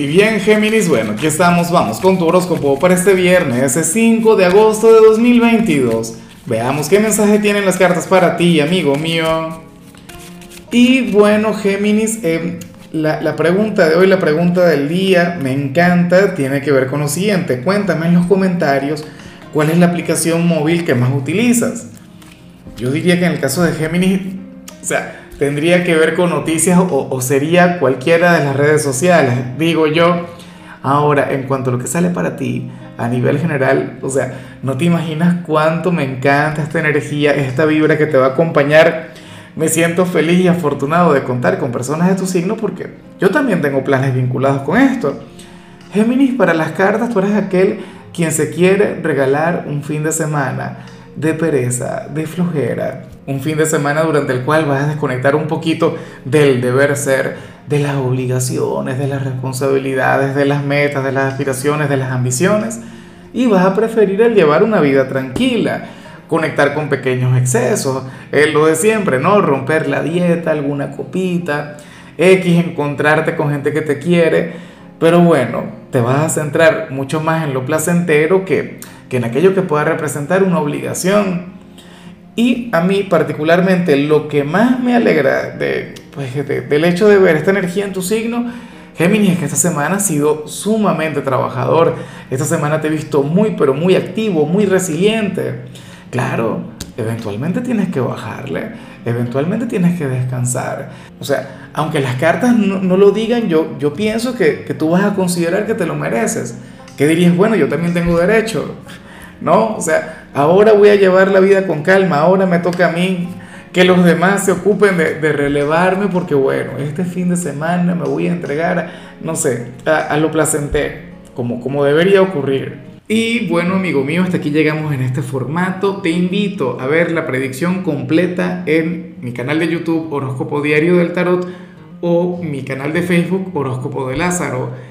Y bien, Géminis, bueno, aquí estamos, vamos con tu horóscopo para este viernes, 5 de agosto de 2022. Veamos qué mensaje tienen las cartas para ti, amigo mío. Y bueno, Géminis, eh, la, la, pregunta de hoy, la pregunta del día, me encanta, tiene que ver con lo siguiente. Cuéntame en los comentarios cuál es la aplicación móvil que más utilizas. Yo diría que en el caso de Géminis, o sea, tendría que ver con noticias o, sería cualquiera de las redes sociales, digo yo. Ahora, en cuanto a lo que sale para ti a nivel general, o sea, no te imaginas cuánto me encanta esta energía, esta vibra que te va a acompañar. Me siento feliz y afortunado de contar con personas de tu signo porque yo también tengo planes vinculados con esto. Géminis, para las cartas, tú eres aquel quien se quiere regalar un fin de semana de pereza, de flojera, un fin de semana durante el cual vas a desconectar un poquito del deber ser, de las obligaciones, de las responsabilidades, de las metas, de las aspiraciones, de las ambiciones, y vas a preferir el llevar una vida tranquila, conectar con pequeños excesos, es lo de siempre, ¿no? Romper la dieta, alguna copita, X, encontrarte con gente que te quiere, pero bueno, te vas a centrar mucho más en lo placentero que, que en aquello que pueda representar una obligación. Y a mí particularmente lo que más me alegra de, pues, del hecho de ver esta energía en tu signo, Géminis, es que esta semana ha sido sumamente trabajador. Esta semana te he visto muy, pero muy activo, muy resiliente. Claro, eventualmente tienes que bajarle, eventualmente tienes que descansar. O sea, aunque las cartas no, lo digan, yo, yo pienso que, que tú vas a considerar que te lo mereces. Que dirías, bueno, yo también tengo derecho. ¿no? O sea, ahora voy a llevar la vida con calma, ahora me toca a mí que los demás se ocupen de, relevarme porque bueno, este fin de semana me voy a entregar, no sé, a, lo placentero, como, como debería ocurrir. Y bueno, amigo mío, hasta aquí llegamos en este formato. Te invito a ver la predicción completa en mi canal de YouTube Horóscopo Diario del Tarot o mi canal de Facebook Horóscopo de Lázaro.